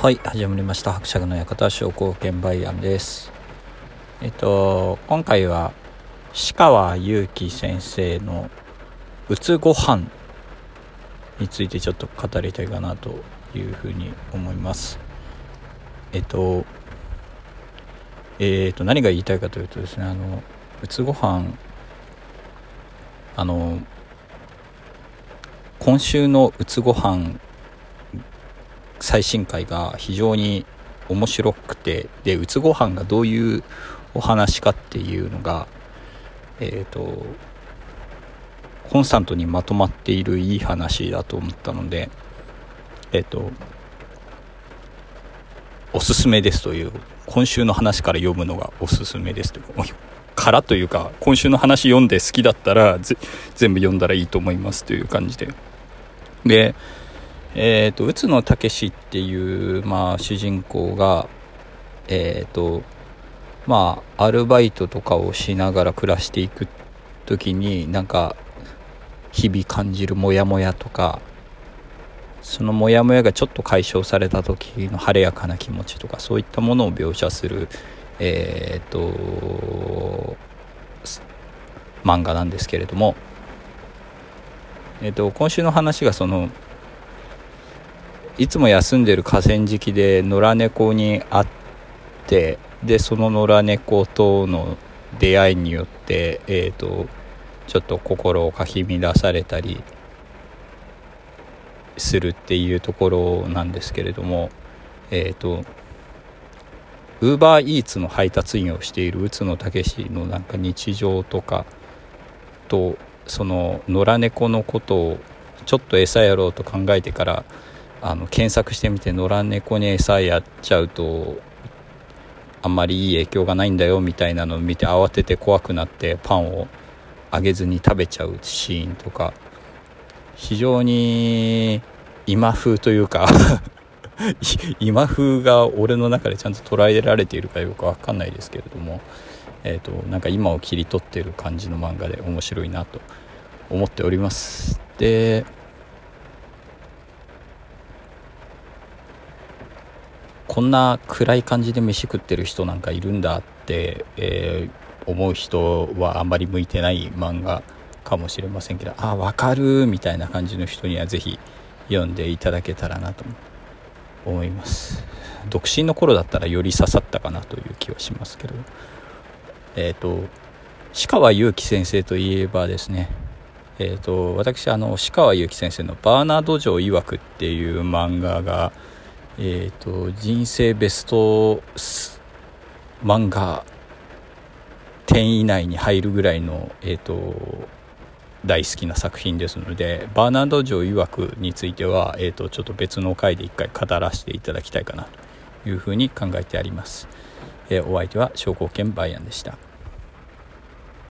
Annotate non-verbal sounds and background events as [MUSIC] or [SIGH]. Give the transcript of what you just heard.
はい始まりました。伯爵の館商工券売案です。えっと今回は鹿川祐希先生の「うつごはん」についてちょっと語りたいかなというふうに思います。えっとえっと何が言いたいかというとですねあのうつごはんあの今週のうつごはん最新回が非常に面白くてでうつごはんがどういうお話かっていうのがえっ、ー、とコンスタントにまとまっているいい話だと思ったのでえっ、ー、とおすすめですという今週の話から読むのがおすすめですというからというか今週の話読んで好きだったら全部読んだらいいと思いますという感じで。でえーと、宇都野武っていう、まあ、主人公が、えーとまあ、アルバイトとかをしながら暮らしていく時になんか日々感じるモヤモヤとかそのモヤモヤがちょっと解消された時の晴れやかな気持ちとかそういったものを描写する、えーと、漫画なんですけれども、えーと今週の話がそのいつも休んでる河川敷で野良猫に会ってでその野良猫との出会いによって、えーと、ちょっと心をかき乱されたりするっていうところなんですけれどもえっ、ー、とウーバーイーツの配達員をしている宇都野武のなんか日常とかとその野良猫のことをちょっと餌やろうと考えてからあの検索してみて野良猫に餌やっちゃうとあんまりいい影響がないんだよみたいなのを見て慌てて怖くなってパンをあげずに食べちゃうシーンとか。非常に今風というか [LAUGHS] 今風が俺の中でちゃんと捉えられているかよく分かんないですけれども、えー、となんか今を切り取ってる感じの漫画で面白いなと思っております。でこんな暗い感じで飯食ってる人なんかいるんだって、えー、思う人はあんまり向いてない漫画かもしれませんけどあ分かるみたいな感じの人には是非読んでいただけたらなと思います。独身の頃だったらより刺さったかなという気はしますけど。えっ、ー、と鹿川祐希先生といえばですねえーと、私あの鹿川祐希先生の「バーナード城曰く」っていう漫画がえーと、人生ベスト漫画10以内に入るぐらいの、えーと、大好きな作品ですのでバーナード・ジョー曰くについては、えーと、ちょっと別の回で一回語らせていただきたいかなというふうに考えてあります、えー、お相手は商工券バイアンでした。